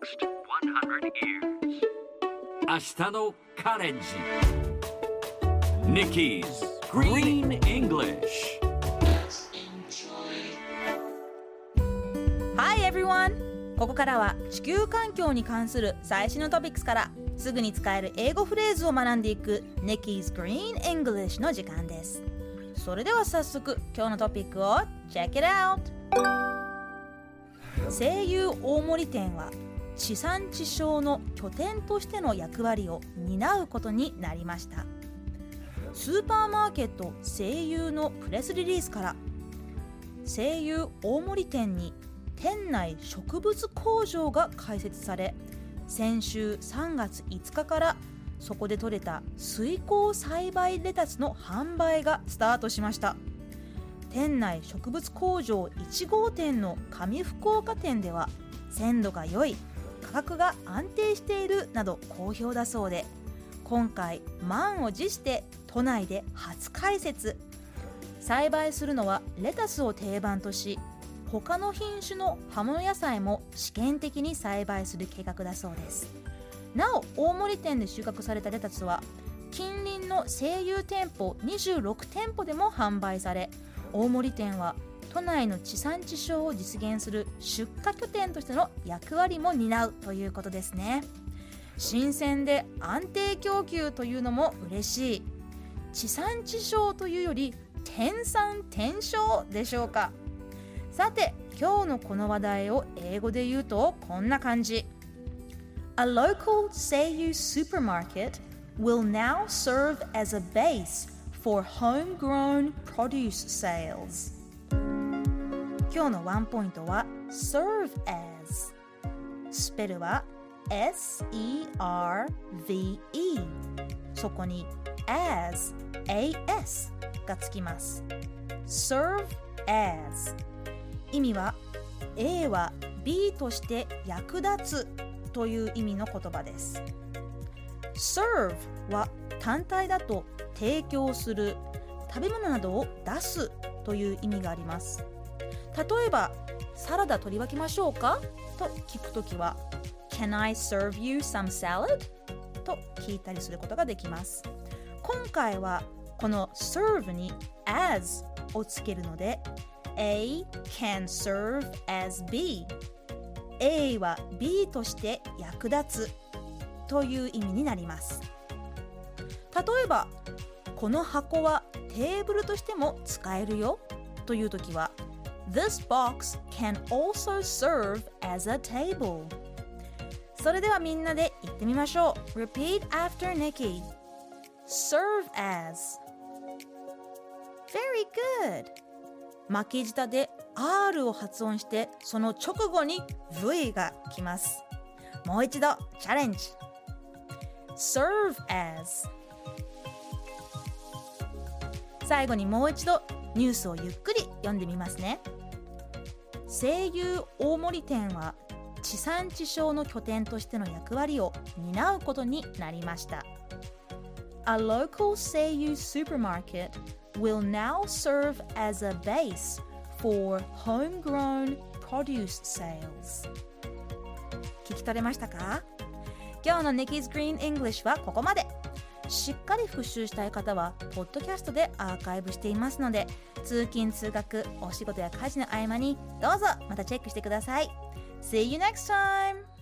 next 100 years. 明日のカレンジ Nikki's Green English Hi everyone! ここからは地球環境に関する最新のトピックスからすぐに使える英語フレーズを学んでいく Nikki's Green English の時間ですそれでは早速今日のトピックを Check it out! 声優大森店は地産地消の拠点としての役割を担うことになりました。スーパーマーケット声優のプレスリリースから声優大森店に店内植物工場が開設され先週3月5日からそこで採れた水耕栽培レタスの販売がスタートしました。店内植物工場1号店の上福岡店では鮮度が良い格が安定しているなど好評だそうで今回満を持して都内で初開設栽培するのはレタスを定番とし他の品種の葉物野菜も試験的に栽培する計画だそうです。なお大森店で収穫されたレタスは近隣の声優店舗26店舗でも販売され大森店は都内の地産地消を実現する出荷拠点としての役割も担うということですね。新鮮で安定供給というのも嬉しい。地産地消というより天産天消でしょうか。さて今日のこの話題を英語で言うとこんな感じ。A local Seiyu supermarket will now serve as a base for homegrown produce sales. 今日のワンポイントは serve as スペルは S-E-R-V-E そこに as as がつきます。serve as 意味は A は B として役立つという意味の言葉です。serve は単体だと提供する食べ物などを出すという意味があります。例えばサラダ取り分けましょうか？と聞くときは Can I serve you some salad? と聞いたりすることができます。今回はこの serve に as をつけるので A can serve as B A は B として役立つという意味になります。例えばこの箱はテーブルとしても使えるよという時は This box can also serve as a table それではみんなで言ってみましょう Repeat after Nikki Serve as Very good 巻き舌で R を発音してその直後に V が来ますもう一度チャレンジ Serve as 最後にもう一度ニュースをゆっくり読んでみますね声優大森店は地産地消の拠点としての役割を担うことになりました A local Seiyu supermarket will now serve as a base for homegrown produce sales 聞き取れましたか今日の Nikki's Green English はここまでしっかり復習したい方はポッドキャストでアーカイブしていますので通勤通学お仕事や家事の合間にどうぞまたチェックしてください See you next time!